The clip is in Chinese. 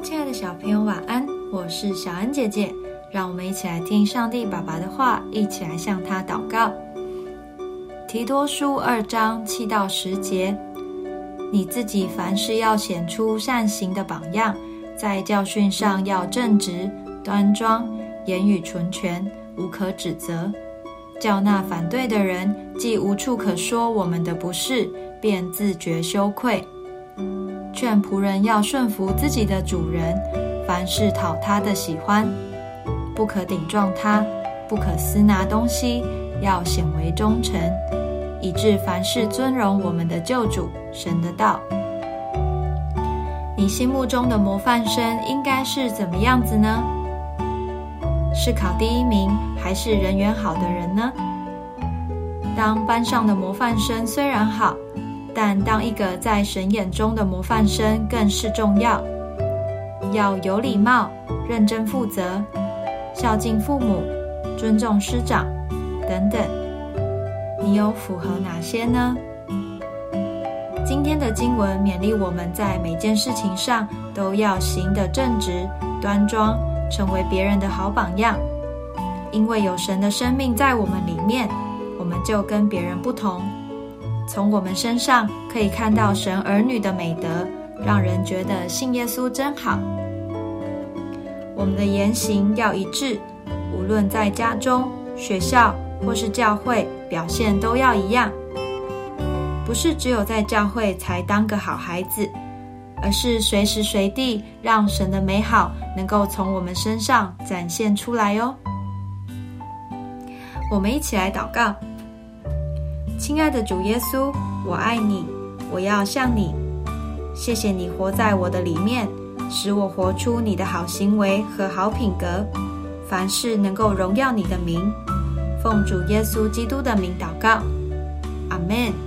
亲爱的小朋友，晚安！我是小恩姐姐，让我们一起来听上帝爸爸的话，一起来向他祷告。提多书二章七到十节，你自己凡事要显出善行的榜样，在教训上要正直、端庄，言语纯全，无可指责，叫那反对的人既无处可说我们的不是，便自觉羞愧。劝仆人要顺服自己的主人，凡事讨他的喜欢，不可顶撞他，不可私拿东西，要显为忠诚，以致凡事尊荣我们的救主神的道。你心目中的模范生应该是怎么样子呢？是考第一名，还是人缘好的人呢？当班上的模范生虽然好。但当一个在神眼中的模范生更是重要，要有礼貌、认真负责、孝敬父母、尊重师长等等。你有符合哪些呢？今天的经文勉励我们在每件事情上都要行得正直、端庄，成为别人的好榜样。因为有神的生命在我们里面，我们就跟别人不同。从我们身上可以看到神儿女的美德，让人觉得信耶稣真好。我们的言行要一致，无论在家中、学校或是教会，表现都要一样。不是只有在教会才当个好孩子，而是随时随地让神的美好能够从我们身上展现出来哦。我们一起来祷告。亲爱的主耶稣，我爱你，我要像你。谢谢你活在我的里面，使我活出你的好行为和好品格，凡事能够荣耀你的名。奉主耶稣基督的名祷告，阿门。